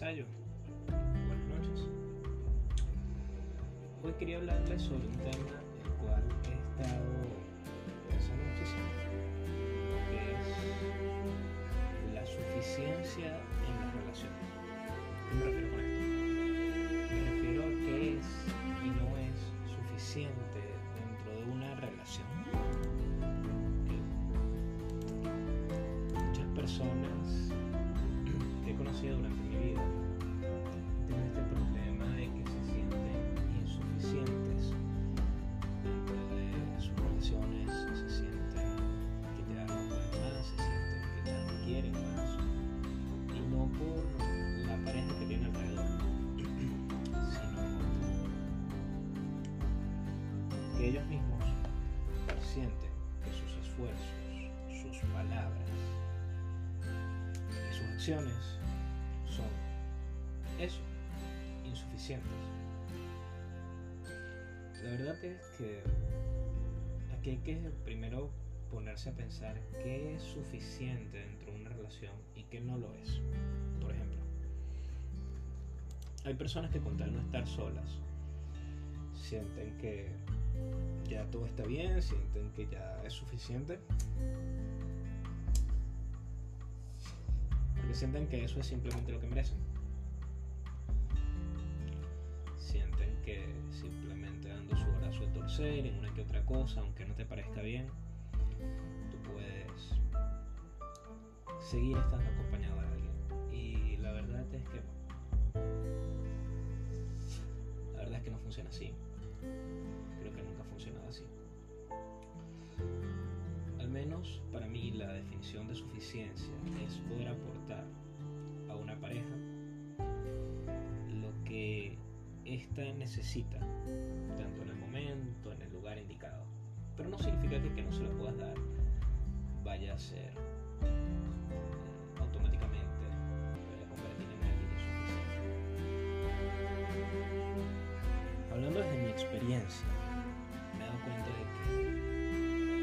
Buenas noches. Hoy quería hablarles sobre un tema el cual he estado pensando muchísimo, que es la suficiencia en las relaciones. ¿Qué me refiero con esto? Me refiero a qué es y no es suficiente dentro de una relación. Muchas personas que he conocido durante ellos mismos sienten que sus esfuerzos, sus palabras y sus acciones son eso, insuficientes. La verdad es que aquí hay que primero ponerse a pensar qué es suficiente dentro de una relación y qué no lo es. Por ejemplo, hay personas que con tal no estar solas sienten que ya todo está bien, sienten que ya es suficiente. Porque sienten que eso es simplemente lo que merecen. Sienten que simplemente dando su brazo a torcer en una que otra cosa, aunque no te parezca bien, tú puedes seguir estando acompañado de alguien. Y la verdad es que. La verdad es que no funciona así. Creo que nunca ha funcionado así. Al menos para mí la definición de suficiencia es poder aportar a una pareja lo que ésta necesita, tanto en el momento, en el lugar indicado. Pero no significa que, que no se lo puedas dar vaya a ser eh, automáticamente Hablando desde mi experiencia, me he dado cuenta de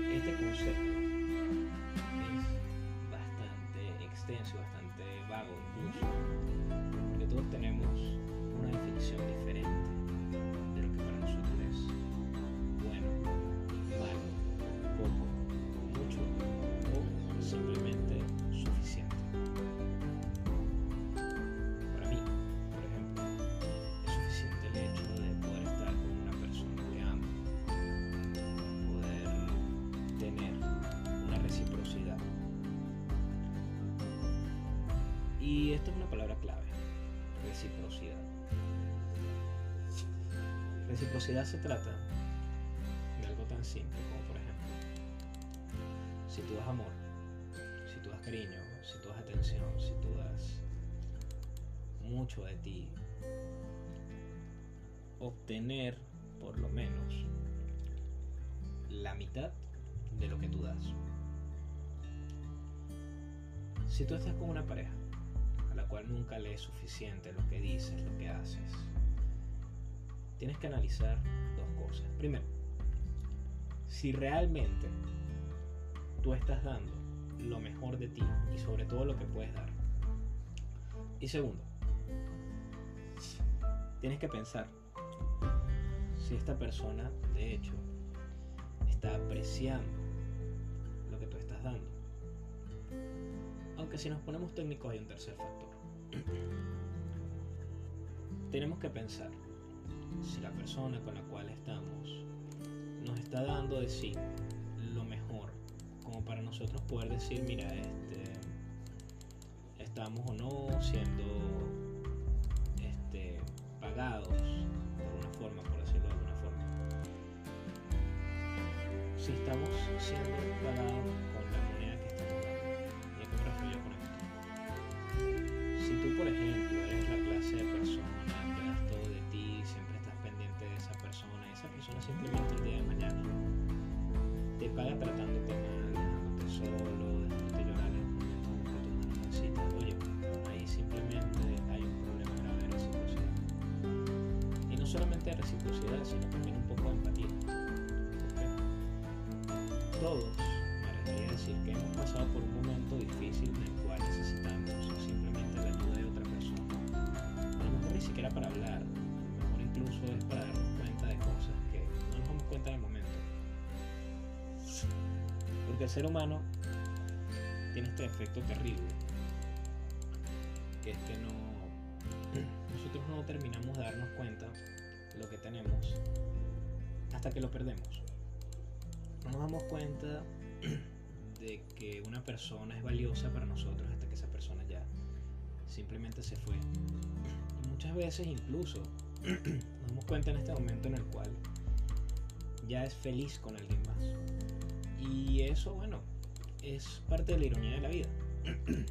que este concepto es bastante extenso, bastante Reciprocidad se trata de algo tan simple como por ejemplo, si tú das amor, si tú das cariño, si tú das atención, si tú das mucho de ti, obtener por lo menos la mitad de lo que tú das. Si tú estás con una pareja a la cual nunca le es suficiente lo que dices, lo que haces, tienes que analizar dos cosas. Primero, si realmente tú estás dando lo mejor de ti y sobre todo lo que puedes dar. Y segundo, tienes que pensar si esta persona de hecho está apreciando lo que tú estás dando. Aunque si nos ponemos técnicos hay un tercer factor. Tenemos que pensar si la persona con la cual estamos nos está dando de sí lo mejor como para nosotros poder decir mira este estamos o no siendo este pagados de alguna forma por decirlo de alguna forma si estamos siendo pagados con la moneda que estamos dando y a qué me refiero con esto si tú por ejemplo reciprocidad sino también un poco de empatía todos animaría decir que hemos pasado por un momento difícil en el cual necesitamos simplemente la ayuda de otra persona. A lo mejor ni siquiera para hablar, a lo mejor incluso es para darnos cuenta de cosas que no nos damos cuenta en el momento. Porque el ser humano tiene este efecto terrible, que es que no nosotros no terminamos de darnos cuenta lo que tenemos hasta que lo perdemos. No nos damos cuenta de que una persona es valiosa para nosotros hasta que esa persona ya simplemente se fue. Y muchas veces incluso nos damos cuenta en este momento en el cual ya es feliz con alguien más. Y eso, bueno, es parte de la ironía de la vida.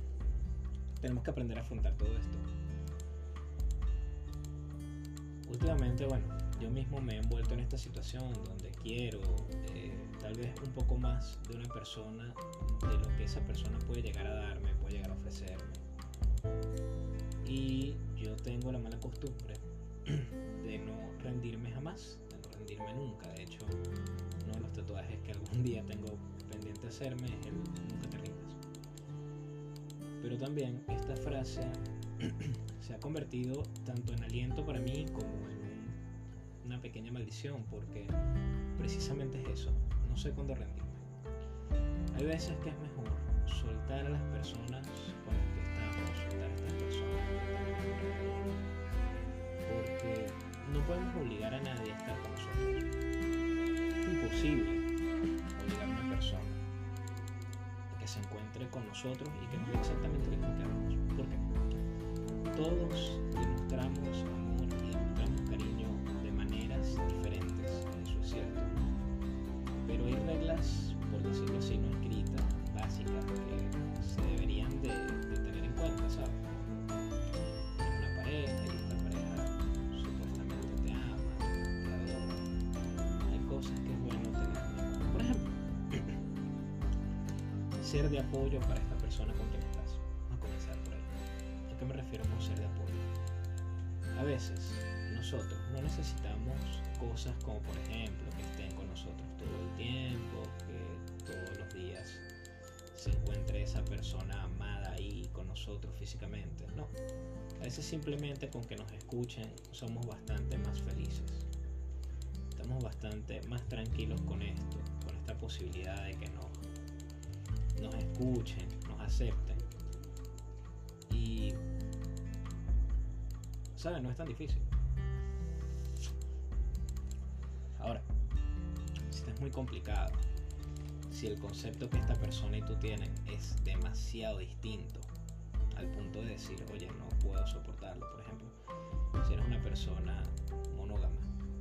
Tenemos que aprender a afrontar todo esto. Últimamente, bueno, yo mismo me he envuelto en esta situación donde quiero eh, tal vez un poco más de una persona, de lo que esa persona puede llegar a darme, puede llegar a ofrecerme. Y yo tengo la mala costumbre de no rendirme jamás, de no rendirme nunca. De hecho, uno de los tatuajes que algún día tengo pendiente hacerme es el nunca te rindas. Pero también esta frase se ha convertido tanto en aliento para mí como en una pequeña maldición, porque precisamente es eso, no sé cuándo rendirme. Hay veces que es mejor soltar a las personas con las que estamos, soltar a estas personas porque no podemos obligar a nadie a estar con nosotros. Es imposible obligar a una persona a que se encuentre con nosotros y que nos dé exactamente lo que queramos. Porque todos demostramos amor y demostramos cariño de maneras diferentes, eso es cierto. Pero hay reglas, por decirlo así, no escritas, básicas, que se deberían de, tener en cuenta, ¿sabes? Tienes una pareja y esta pareja supuestamente te ama, te adora. Hay cosas que es bueno tener en cuenta. Por ejemplo, ser de apoyo para necesitamos cosas como por ejemplo que estén con nosotros todo el tiempo, que todos los días se encuentre esa persona amada ahí con nosotros físicamente. No. A veces simplemente con que nos escuchen somos bastante más felices. Estamos bastante más tranquilos con esto, con esta posibilidad de que nos, nos escuchen, nos acepten. Y, ¿sabes? No es tan difícil. Muy complicado, si el concepto que esta persona y tú tienen es demasiado distinto, al punto de decir, oye, no puedo soportarlo, por ejemplo, si eres una persona monógama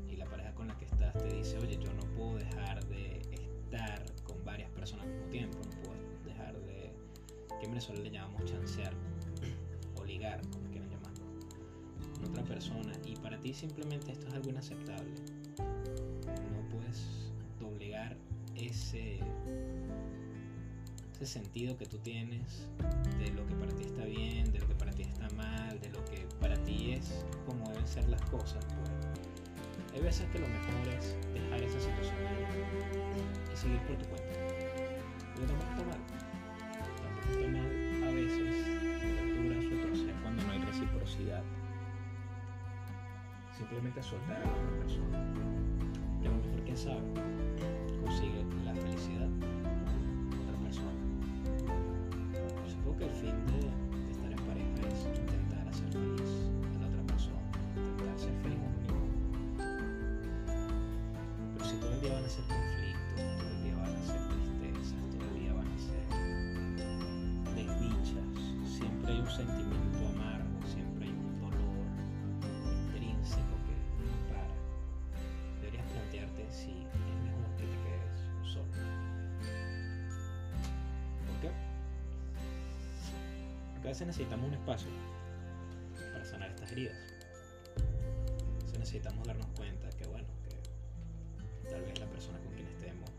y la pareja con la que estás te dice, oye, yo no puedo dejar de estar con varias personas al mismo tiempo, no puedo dejar de, que en Venezuela le llamamos chancear o ligar, como quieran llamarlo, con otra persona y para ti simplemente esto es algo inaceptable, no puedes ese ese sentido que tú tienes de lo que para ti está bien, de lo que para ti está mal, de lo que para ti es como deben ser las cosas, pues hay veces que lo mejor es dejar esa situación ahí y seguir por tu cuenta. Pero tampoco está mal. Tampoco está mal a veces aventuras o torcer cuando no hay reciprocidad. Simplemente soltar a la otra persona. Que a lo mejor, quién sabe, consigue la felicidad otra persona. Supongo que el fin de, de estar en pareja es intentar hacer feliz a la otra persona, intentar ser feliz mismo. Pero si todo el día van a ser conflictos, todo el día van a ser tristezas, todo el día van a ser desdichas, siempre hay un sentimiento veces necesitamos un espacio para sanar estas heridas. Veces necesitamos darnos cuenta que, bueno, que tal vez la persona con quien estemos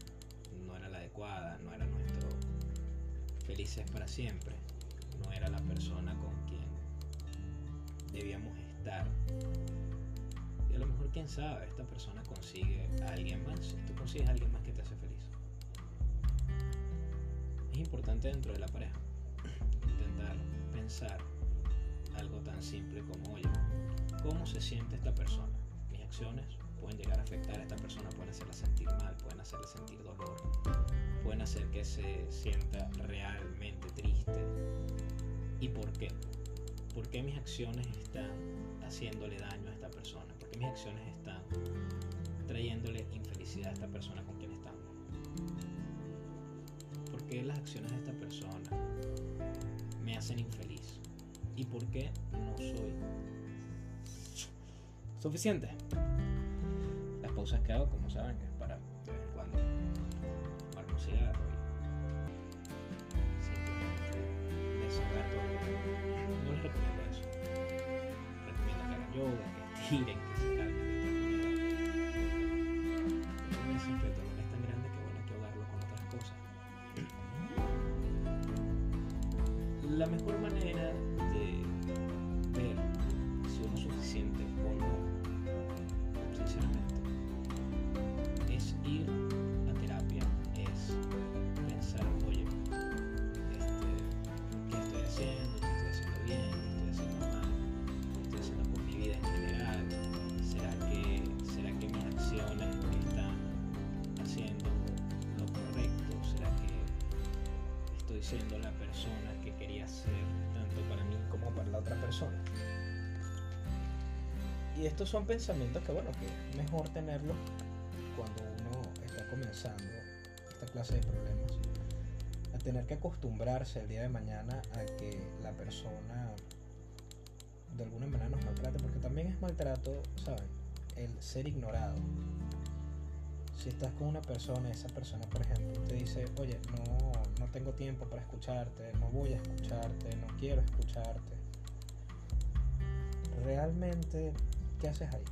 no era la adecuada, no era nuestro felices para siempre, no era la persona con quien debíamos estar. Y a lo mejor, quién sabe, esta persona consigue a alguien más tú consigues a alguien más que te hace feliz. importante dentro de la pareja. Intentar algo tan simple como, oye, ¿cómo se siente esta persona? Mis acciones pueden llegar a afectar a esta persona, pueden hacerla sentir mal, pueden hacerle sentir dolor, pueden hacer que se sienta realmente triste. ¿Y por qué? ¿Por qué mis acciones están haciéndole daño a esta persona? ¿Por qué mis acciones están trayéndole infelicidad a esta persona con quien estamos? ¿Por qué las acciones de esta persona me hacen infeliz? ¿Y por qué no soy suficiente? Las pausas que hago, como saben, es para de vez en cuando cigarro y simplemente desahogar todo. No les recomiendo eso. Recomiendo que hagan yoga, que estiren, Y estos son pensamientos que, bueno, que es mejor tenerlos cuando uno está comenzando esta clase de problemas. A tener que acostumbrarse el día de mañana a que la persona de alguna manera nos maltrate, porque también es maltrato, ¿saben? El ser ignorado. Si estás con una persona esa persona, por ejemplo, te dice, oye, no, no tengo tiempo para escucharte, no voy a escucharte, no quiero escucharte. Realmente, ¿qué haces ahí?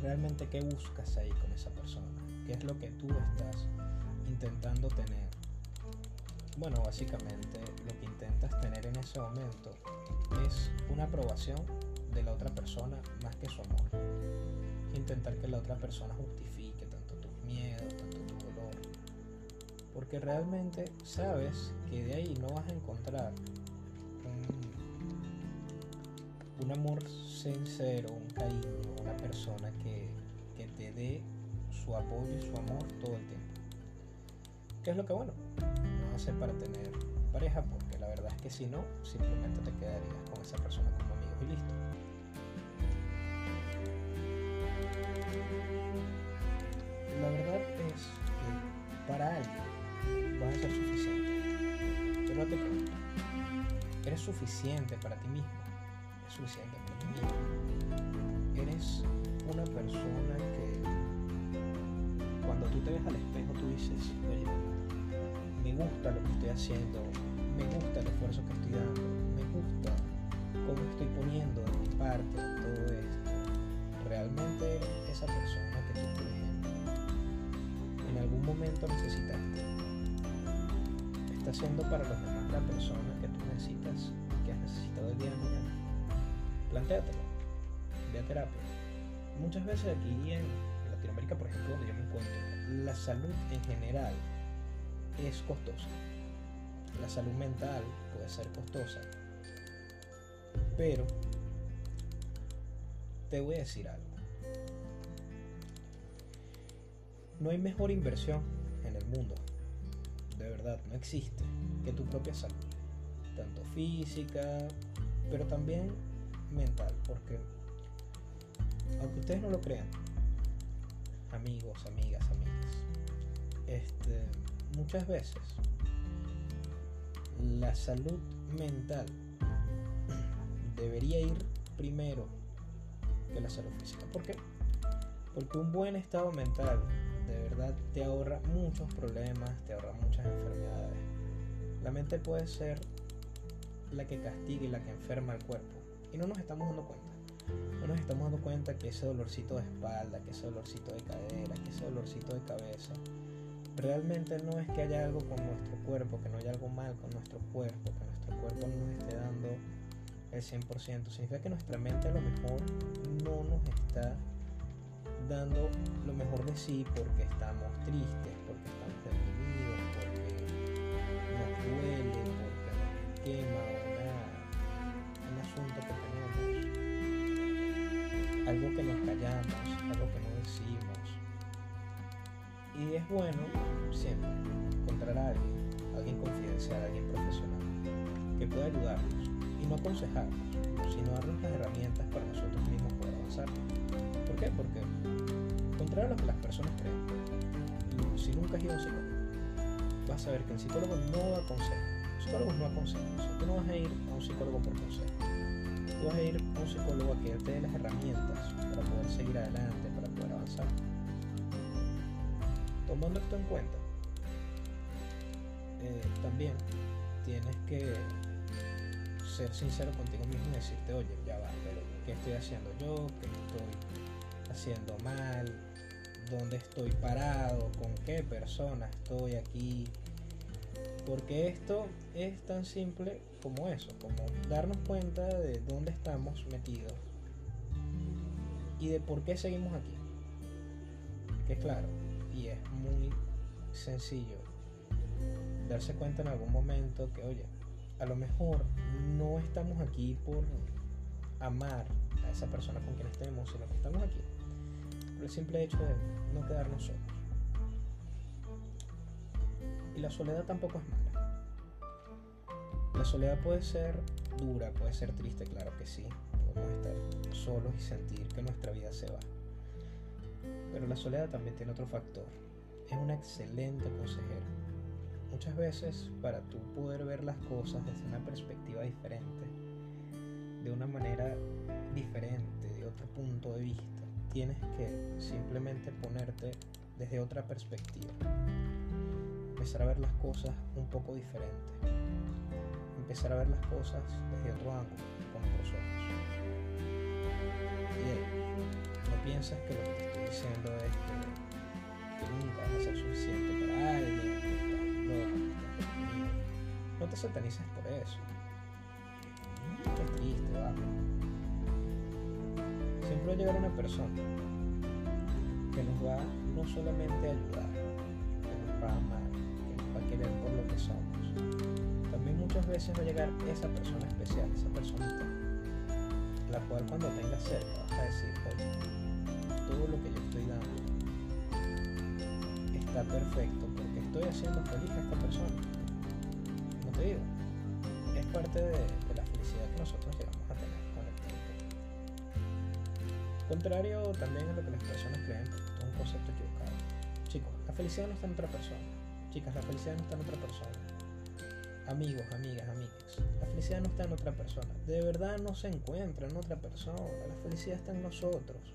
Realmente, ¿qué buscas ahí con esa persona? ¿Qué es lo que tú estás intentando tener? Bueno, básicamente lo que intentas tener en ese momento es una aprobación de la otra persona más que su amor. Intentar que la otra persona justifique tanto tus miedos, tanto tu dolor. Porque realmente sabes que de ahí no vas a encontrar un, amor sincero, un cariño, una persona que, que te dé su apoyo y su amor todo el tiempo. ¿Qué es lo que bueno? No hacer para tener pareja, porque la verdad es que si no, simplemente te quedarías con esa persona como amigos y listo. La verdad es que para alguien vas a ser suficiente. Yo no te pregunto, ¿eres suficiente para ti mismo? ¿Es suficiente ti? ¿Eres una persona que cuando tú te ves al espejo tú dices, me gusta lo que estoy haciendo, me gusta el esfuerzo que estoy dando, me gusta cómo estoy poniendo de mi parte todo esto. Realmente eres esa persona que tú, por ejemplo, en algún momento necesitaste. Está siendo para los demás la persona que tú necesitas, que has necesitado el día de mañana. Plantéatelo, ve a terapia. Muchas veces aquí en Latinoamérica, por ejemplo, donde yo me encuentro, la salud en general es costosa. La salud mental puede ser costosa. Pero te voy a decir algo. No hay mejor inversión en el mundo. De verdad, no existe que tu propia salud. Tanto física, pero también mental. Porque, aunque ustedes no lo crean, amigos, amigas, amigas, este, muchas veces la salud mental debería ir primero que la salud física. ¿Por qué? Porque un buen estado mental de verdad te ahorra muchos problemas, te ahorra muchas enfermedades. La mente puede ser la que castiga y la que enferma al cuerpo. Y no nos estamos dando cuenta. No nos estamos dando cuenta que ese dolorcito de espalda, que ese dolorcito de cadera, que ese dolorcito de cabeza, realmente no es que haya algo con nuestro cuerpo, que no haya algo mal con nuestro cuerpo, que nuestro cuerpo no nos esté dando el 100%. Significa que nuestra mente a lo mejor no nos está dando lo mejor de sí porque estamos tristes, porque estamos deprimidos, porque algo que nos callamos, algo que no decimos. Y es bueno siempre encontrar a alguien, alguien confidencial, alguien profesional, que pueda ayudarnos y no aconsejarnos, sino darnos las herramientas para nosotros mismos poder avanzar. ¿Por qué? Porque, contrario a lo que las personas creen, si nunca has ido a un psicólogo, vas a ver que el psicólogo no da consejos. Los psicólogos no aconsejan. tú no vas a ir a un psicólogo por consejo. Vas a ir a un psicólogo a que te dé las herramientas para poder seguir adelante, para poder avanzar. Tomando esto en cuenta, eh, también tienes que ser sincero contigo mismo y decirte, oye, ya va, pero ¿qué estoy haciendo yo? ¿Qué estoy haciendo mal? ¿Dónde estoy parado? ¿Con qué persona estoy aquí? Porque esto es tan simple como eso, como darnos cuenta de dónde estamos metidos y de por qué seguimos aquí. Que claro, y es muy sencillo darse cuenta en algún momento que, oye, a lo mejor no estamos aquí por amar a esa persona con quien estemos, sino que estamos aquí por el simple hecho de no quedarnos solos. Y la soledad tampoco es mala. La soledad puede ser dura, puede ser triste, claro que sí. Podemos estar solos y sentir que nuestra vida se va. Pero la soledad también tiene otro factor. Es una excelente consejera Muchas veces para tú poder ver las cosas desde una perspectiva diferente, de una manera diferente, de otro punto de vista, tienes que simplemente ponerte desde otra perspectiva. Empezar a ver las cosas un poco diferente. Empezar a ver las cosas desde otro ángulo, con otros ojos. Y no piensas que lo que te estoy diciendo es que, que nunca vas a ser suficiente para alguien, no te satanices por eso. Qué triste, va. Siempre va a llegar una persona que nos va no solamente a ayudar, muchas veces va a llegar esa persona especial, esa personita, la cual cuando tengas cerca vas a decir, oye, todo lo que yo estoy dando está perfecto porque estoy haciendo feliz a esta persona te digo, es parte de, la felicidad que nosotros llegamos a tener con el tiempo. Contrario también a lo que las personas creen, es un concepto equivocado. Chicos, la felicidad no está en otra persona. Chicas, la felicidad no está en otra persona. Amigos, amigas, amigas, la felicidad no está en otra persona. De verdad no se encuentra en otra persona. La felicidad está en nosotros.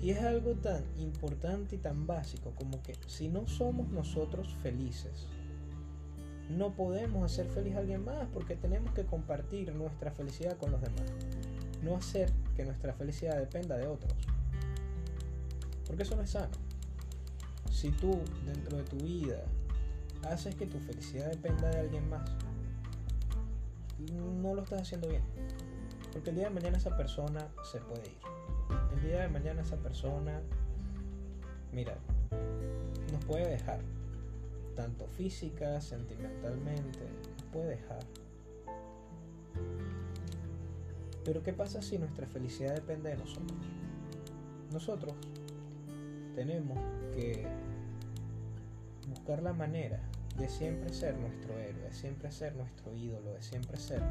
Y es algo tan importante y tan básico como que si no somos nosotros felices, no podemos hacer feliz a alguien más porque tenemos que compartir nuestra felicidad con los demás. No hacer que nuestra felicidad dependa de otros. Porque eso no es sano. Si tú dentro de tu vida haces que tu felicidad dependa de alguien más, no lo estás haciendo bien. Porque el día de mañana esa persona se puede ir. El día de mañana esa persona, mira, nos puede dejar tanto física, sentimentalmente, puede dejar. Pero ¿qué pasa si nuestra felicidad depende de nosotros? Nosotros tenemos que buscar la manera de siempre ser nuestro héroe, de siempre ser nuestro ídolo, de siempre ser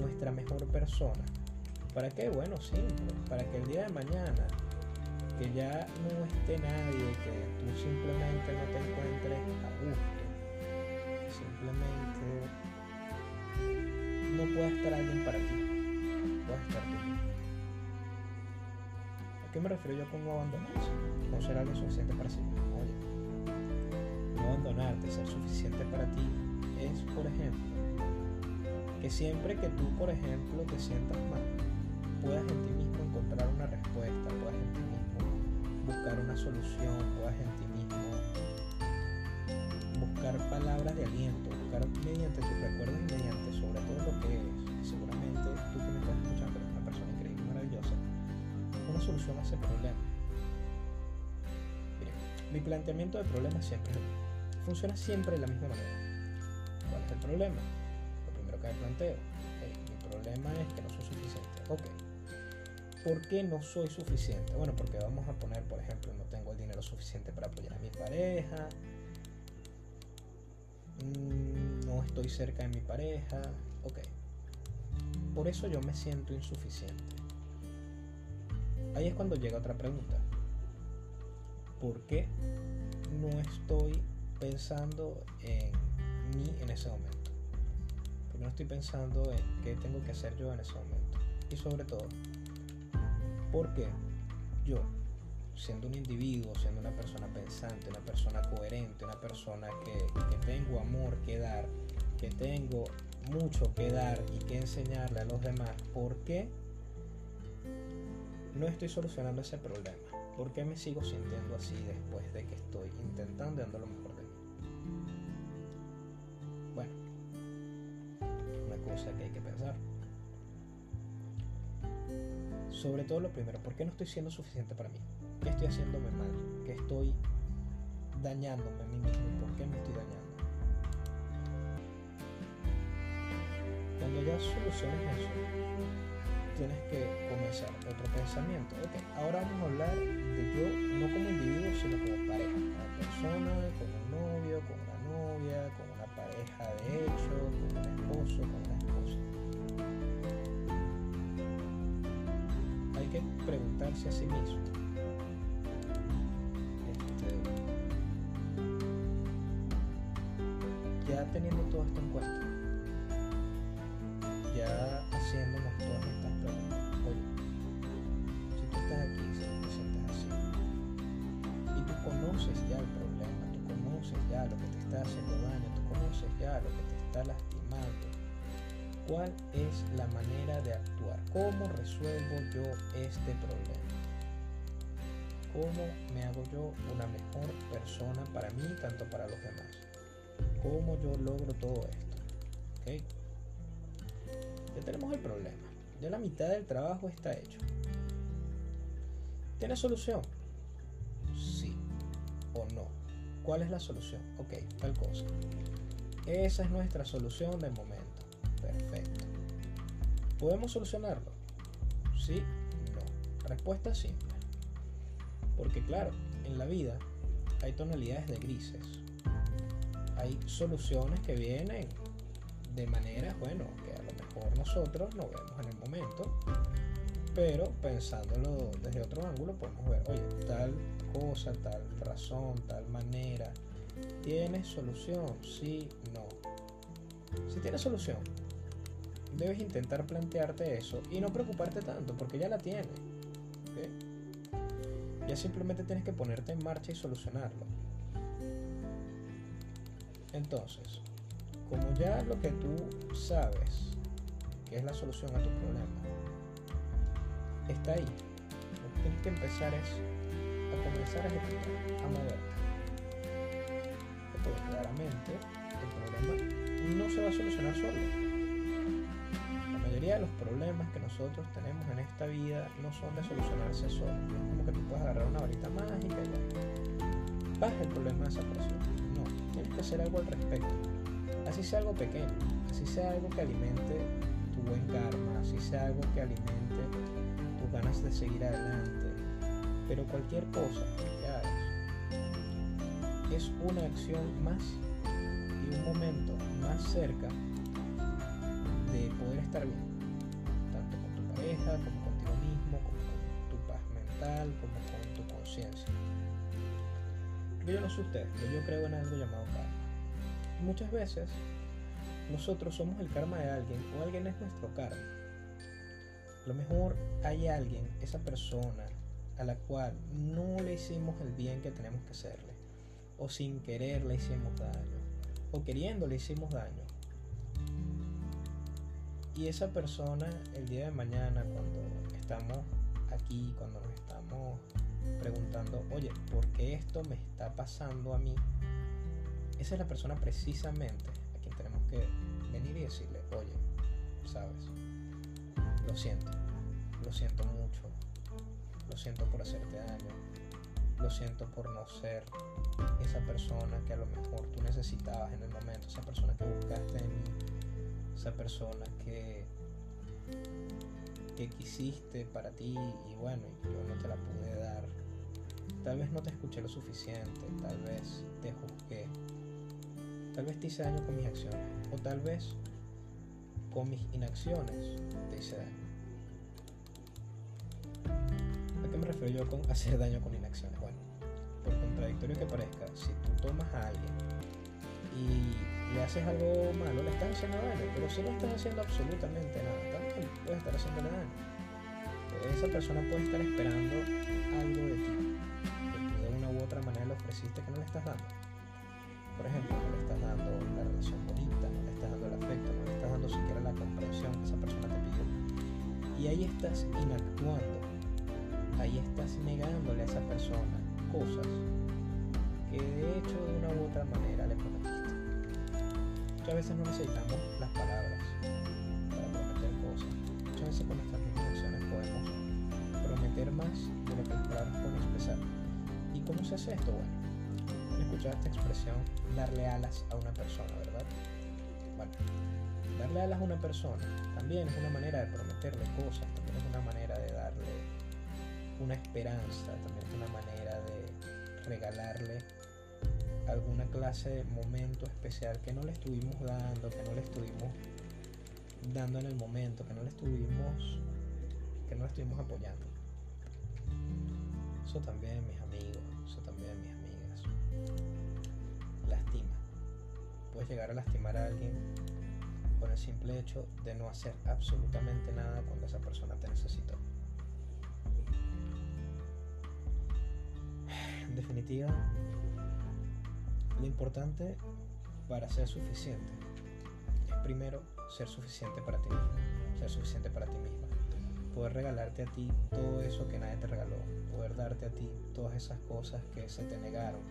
nuestra mejor persona. ¿Para qué? Bueno, simple, para que el día de mañana que ya no esté nadie, que tú simplemente no te encuentres a gusto, simplemente no pueda estar alguien para ti, puedes estar tú. ¿A qué me refiero yo con abandonarse? No ser alguien suficiente para sí mismo. Oye, abandonarte, ser suficiente para ti es, por ejemplo, que siempre que tú, por ejemplo, te sientas mal, puedas en ti mismo encontrar una respuesta, puedas en ti mismo buscar una solución, puedas en ti mismo buscar palabras de aliento, buscar mediante tus recuerdos y mediante sobre todo lo que es, seguramente tú que me estás escuchando eres una persona increíble, maravillosa, una solución a ese problema. Mi planteamiento de problemas siempre funciona siempre de la misma manera. ¿Cuál es el problema? Lo primero que me planteo, mi problema es que no soy suficiente. Ok. ¿Por qué no soy suficiente? Bueno, porque vamos a poner, por ejemplo, no tengo el dinero suficiente para apoyar a mi pareja, mm, no estoy cerca de mi pareja, ok. Por eso yo me siento insuficiente. Ahí es cuando llega otra pregunta. ¿Por qué no estoy pensando en mí en ese momento? Porque no estoy pensando en qué tengo que hacer yo en ese momento. Y sobre todo, porque yo, siendo un individuo, siendo una persona pensante, una persona coherente, una persona que, tengo amor que dar, que tengo mucho que dar y que enseñarle a los demás, ¿por qué no estoy solucionando ese problema? ¿Por qué me sigo sintiendo así después de que estoy intentando dando lo mejor cosa que hay que pensar sobre todo lo primero, ¿por qué no estoy siendo suficiente para mí? ¿Qué estoy haciéndome mal? ¿Qué estoy dañándome a mí mismo? ¿Por qué me estoy dañando? Cuando ya soluciones eso, tienes que comenzar otro pensamiento. Ok, ahora vamos a hablar de yo no como individuo, sino como pareja, como persona, como novio, con una novia, con una pareja de hecho, con un esposo, con una que preguntarse a sí mismo. Este, ya teniendo todo esto en cuenta, ya ya lo que te está lastimando, ¿Cuál es la manera de actuar? ¿Cómo resuelvo yo este problema? ¿Cómo me hago yo una mejor persona para mí, tanto para los demás? ¿Cómo yo logro todo esto? ¿Okay? Ya tenemos el problema. Ya la mitad del trabajo está hecho. ¿Tiene solución? Sí o no. ¿Cuál es la solución? Ok, tal cosa. Esa es nuestra solución de momento. Perfecto. ¿Podemos solucionarlo? Sí, no. Respuesta simple. Porque claro, en la vida hay tonalidades de grises. Hay soluciones que vienen de manera, bueno, que a lo mejor nosotros no vemos en el momento, pero pensándolo desde otro ángulo podemos ver, oye, tal cosa, tal razón, tal manera, ¿tiene solución? Sí, no. Si tiene solución, debes intentar plantearte eso y no preocuparte tanto porque ya la tienes. Ya simplemente tienes que ponerte en marcha y solucionarlo. Entonces, como ya lo que tú sabes que es la solución a tu problema está ahí, lo que tienes que empezar es a comenzar a ejecutar, a moverte. El problema no se va a solucionar solo de los problemas que nosotros tenemos en esta vida no son de solucionarse solos. No es como que tú puedas agarrar una varita mágica y. Baja el problema de esa persona. No, tienes que hacer algo al respecto. Así sea algo pequeño, así sea algo que alimente tu buen karma, así sea algo que alimente tus ganas de seguir adelante. Pero cualquier cosa que hagas es una acción más momento más cerca de poder estar bien como contigo mismo, como con tu paz mental, como con tu conciencia. Yo no sé usted, pero yo creo en algo llamado karma. muchas veces nosotros somos el karma de alguien o alguien es nuestro karma. A lo mejor hay alguien, esa persona, a la cual no le hicimos el bien que tenemos que hacerle, o sin querer le hicimos daño, o queriendo le hicimos daño, y esa persona el día de mañana, cuando estamos aquí, cuando nos estamos preguntando, oye, ¿por qué esto me está pasando a mí? Esa es la persona precisamente a quien tenemos que venir y decirle, oye, sabes, lo siento, lo siento mucho, lo siento por hacerte daño, lo siento por no ser esa persona que a lo mejor tú necesitabas en el momento, esa persona que buscaste en mí esa persona que que quisiste para ti y bueno, yo no te la pude dar. Tal vez no te escuché lo suficiente, tal vez te juzgué, tal vez te hice daño con mis acciones o tal vez con mis inacciones te hice daño. ¿A qué me refiero yo con hacer daño con inacciones? Bueno, por contradictorio que parezca, si tú tomas a alguien y le haces algo malo, le estás haciendo daño, pero si no estás haciendo absolutamente nada, también puedes estar haciéndole daño. Esa persona puede estar esperando algo de ti, que de una u otra manera le ofreciste que no le estás dando. Por ejemplo, no le estás dando una relación bonita, no le estás dando el afecto, no le estás dando siquiera la comprensión que esa persona te pidió. Y ahí estás inactuando, ahí estás negándole a esa persona cosas que de hecho de una u otra manera le prometiste. Muchas veces no necesitamos las palabras para prometer cosas. Muchas veces con nuestras mismas podemos prometer más de lo que las palabras expresar. ¿Y cómo se hace esto? Bueno, han escuchado esta expresión darle alas a una persona, ¿verdad? Bueno, darle alas a una persona también es una manera de prometerle cosas, también es una manera una esperanza, también es una manera de regalarle alguna clase de momento especial que no le estuvimos dando, que no le estuvimos dando en el momento, que no le estuvimos, que no le estuvimos apoyando. Eso también, mis amigos, eso también, mis amigas, lastima. Puedes llegar a lastimar a alguien por el simple hecho de no hacer absolutamente nada cuando esa persona te necesitó. En definitiva, lo importante para ser suficiente es primero ser suficiente para ti mismo, ser suficiente para ti misma. Poder regalarte a ti todo eso que nadie te regaló, poder darte a ti todas esas cosas que se te negaron,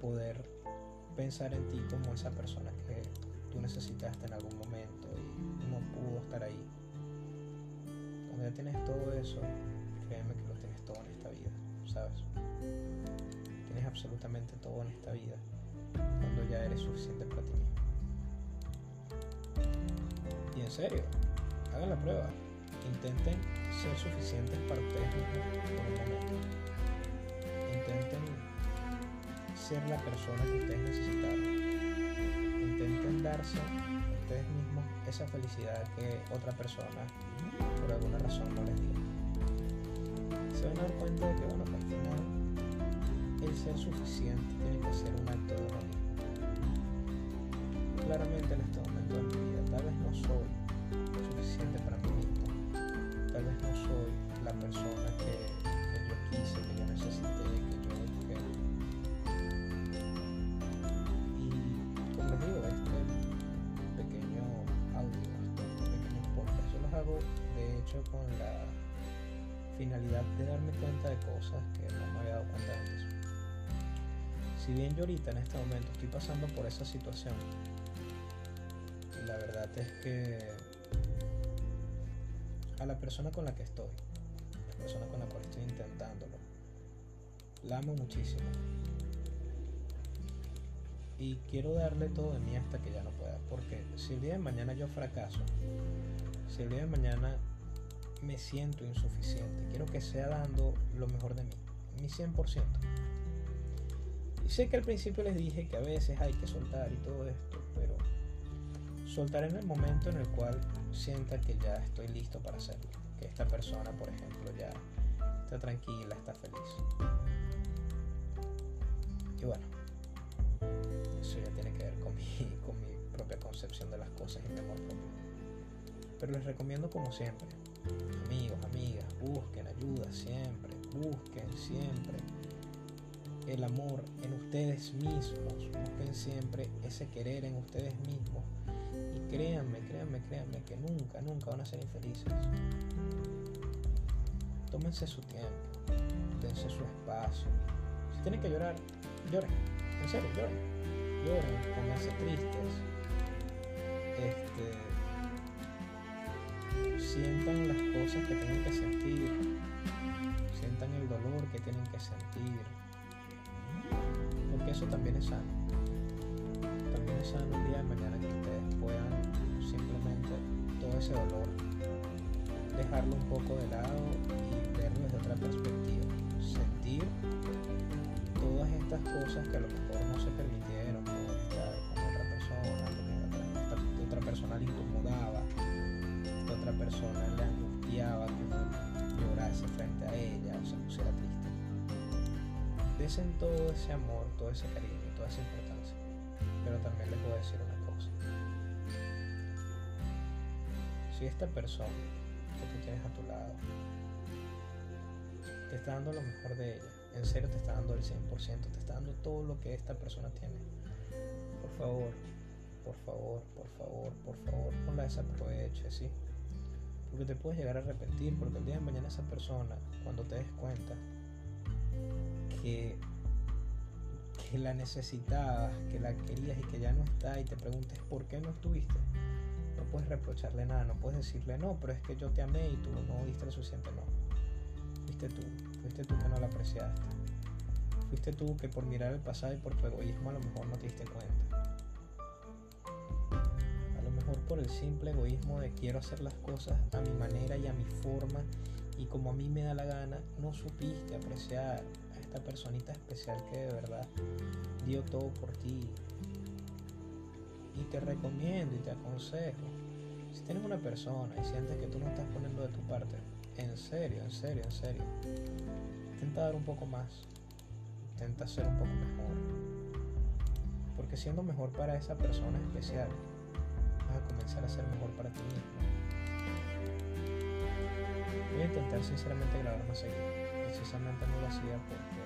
poder pensar en ti como esa persona que tú necesitaste en algún momento y no pudo estar ahí. Cuando ya tienes todo eso, créeme que lo tienes todo en esta vida, ¿sabes? Tienes absolutamente todo en esta vida cuando ya eres suficiente para ti mismo. Y en serio, hagan la prueba. Intenten ser suficientes para ustedes mismos por un momento. Intenten ser la persona que ustedes necesitaron. Intenten darse a ustedes mismos esa felicidad que otra persona por alguna razón no les dio. Se van a dar cuenta de que, bueno, al final el ser suficiente tiene que ser un acto de uno mismo. Claramente en este momento de mi vida, tal vez no soy suficiente para mí mismo, tal vez no soy la persona que, que yo quise, que yo necesité, que yo busqué. Y como les digo, este pequeño audio, este pequeño podcast, yo los hago de hecho con la finalidad de darme cuenta de cosas que no me había dado cuenta antes. Si bien yo ahorita en este momento estoy pasando por esa situación, la verdad es que a la persona con la que estoy, la persona con la cual estoy intentándolo, la amo muchísimo. Y quiero darle todo de mí hasta que ya no pueda, porque si el día de mañana yo fracaso, si el día de mañana me siento insuficiente, quiero que sea dando lo mejor de mí, mi 100%. Sé que al principio les dije que a veces hay que soltar y todo esto, pero soltar en el momento en el cual sienta que ya estoy listo para hacerlo, que esta persona, por ejemplo, ya está tranquila, está feliz. Y bueno, eso ya tiene que ver con mi, con mi propia concepción de las cosas y mi amor propio. Pero les recomiendo como siempre, amigos, amigas, busquen ayuda siempre, busquen siempre el amor en ustedes mismos, busquen siempre ese querer en ustedes mismos y créanme, créanme, créanme que nunca, nunca van a ser infelices. Tómense su tiempo, dense su espacio. Si tienen que llorar, lloren, en serio, lloren, lloren, pónganse tristes. Este, sientan las cosas que tienen que sentir, sientan el dolor que tienen que sentir, eso también es sano. También es sano el día de mañana que ustedes puedan simplemente todo ese dolor dejarlo un poco de lado y verlo desde otra perspectiva. Sentir todas estas cosas que a lo mejor no se permitieron por estar con otra persona, porque otra persona le incomodaba, esta otra persona le angustiaba que llorase frente a ella o se pusiera triste. Desen todo ese amor, todo ese cariño, toda esa importancia. Pero también les voy a decir una cosa. Si esta persona que tú tienes a tu lado te está dando lo mejor de ella, en serio te está dando el 100%, te está dando todo lo que esta persona tiene, por favor, por favor, por favor, por favor, no la desaproveches, ¿sí? Porque te puedes llegar a arrepentir, porque el día de mañana esa persona, cuando te des cuenta que, la necesitabas, que la querías y que ya no está, y te preguntes por qué no estuviste, no puedes reprocharle nada, no puedes decirle no, pero es que yo te amé y tú no diste lo suficiente, no. Fuiste tú, fuiste tú que no la apreciaste. Fuiste tú que por mirar el pasado y por tu egoísmo a lo mejor no te diste cuenta. A lo mejor por el simple egoísmo de quiero hacer las cosas a mi manera y a mi forma y como a mí me da la gana, no supiste apreciar esta personita especial que de verdad dio todo por ti. Y te recomiendo y te aconsejo, si tienes una persona y sientes que tú no estás poniendo de tu parte, en serio, en serio, en serio, intenta dar un poco más, intenta ser un poco mejor. Porque siendo mejor para esa persona especial, vas a comenzar a ser mejor para ti mismo. Voy a intentar sinceramente grabar más seguido. Precisamente no lo hacía porque,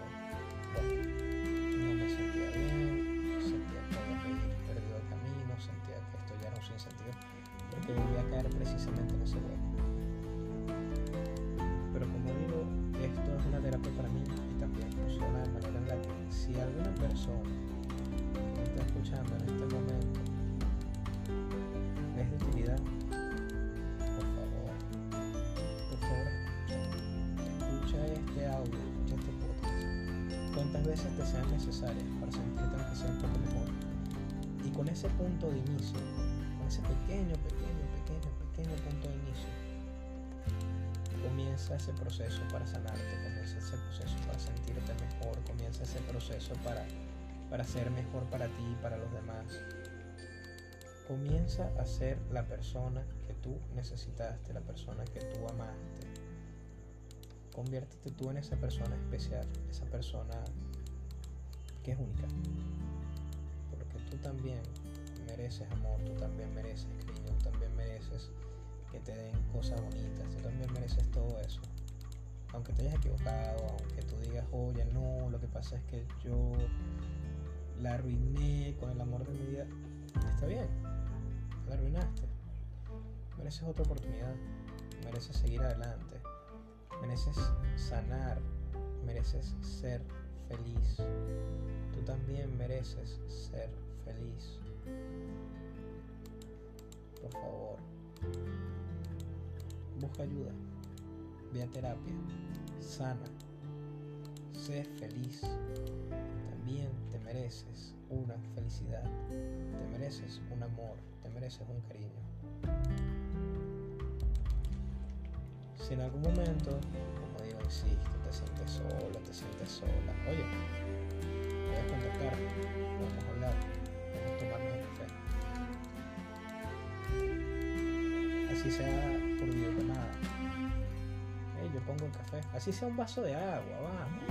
no me sentía bien, sentía que había perdido el camino, sentía que esto ya era un sinsentido, porque volví a caer precisamente en ese hueco. Pero como digo, esto es una terapia para mí y también funciona de manera en la que si alguna persona que está escuchando en este momento es de utilidad, veces te sean necesarias para poco mejor. Y con ese punto de inicio, con ese pequeño, pequeño, pequeño, pequeño punto de inicio, comienza ese proceso para sanarte, comienza ese proceso para sentirte mejor, comienza ese proceso para, para ser mejor para ti y para los demás. Comienza a ser la persona que tú necesitaste, la persona que tú amaste. Conviértete tú en esa persona especial, esa persona que es única. Porque tú también mereces amor, tú también mereces cariño, tú también mereces que te den cosas bonitas, tú también mereces todo eso. Aunque te hayas equivocado, aunque tú digas, oye, no, lo que pasa es que yo la arruiné con el amor de mi vida, está bien, la arruinaste. Mereces otra oportunidad, mereces seguir adelante, mereces sanar, mereces ser feliz. Tú también mereces ser feliz. Por favor, busca ayuda, ve a terapia, sana, sé feliz. También te mereces una felicidad, te mereces un amor, te mereces un cariño. Si en algún momento, como digo, insisto, te sientes oye, puedes contactarme, podemos hablar, podemos tomarnos un café. Así sea por videollamada. Hey, yo pongo el café, así sea un vaso de agua, vamos.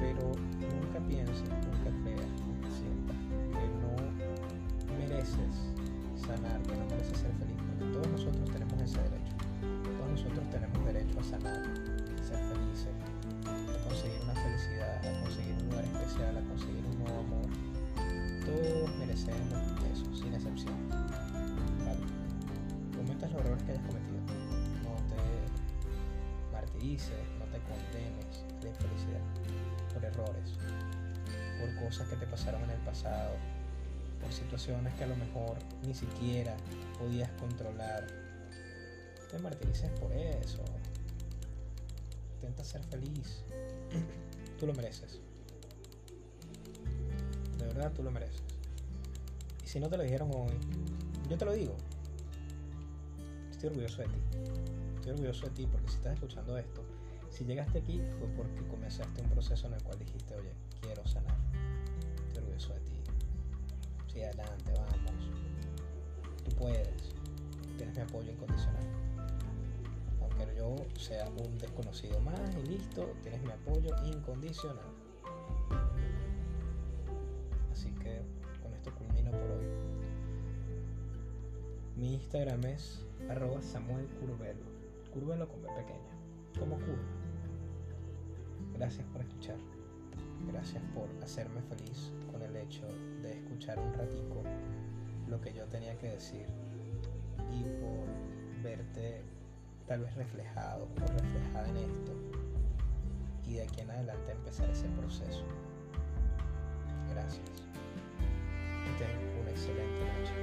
Pero nunca pienses, nunca creas, nunca sientas que no mereces por cosas que te pasaron en el pasado, por situaciones que a lo mejor ni siquiera podías controlar. Te martirices por eso. Intenta ser feliz. Tú lo mereces. De verdad tú lo mereces. Y si no te lo dijeron hoy, yo te lo digo. estoy orgulloso de ti. Estoy orgulloso de ti porque si estás escuchando esto, si llegaste aquí fue porque comenzaste un proceso en el cual dijiste, oye, quiero sanar. De ti. Sigue adelante, vamos. Tú puedes. Tienes mi apoyo incondicional. Aunque yo sea un desconocido más y listo, tienes mi apoyo incondicional. Así que con esto culmino por hoy. Mi Instagram es arroba Samuel Curvelo. Curvelo con B pequeña. Como curva. Gracias por escuchar. Gracias por hacerme feliz con el hecho de escuchar un ratico lo que yo tenía que decir y por verte tal vez reflejado o reflejada en esto y de aquí en adelante empezar ese proceso. Gracias. Y ten una excelente noche.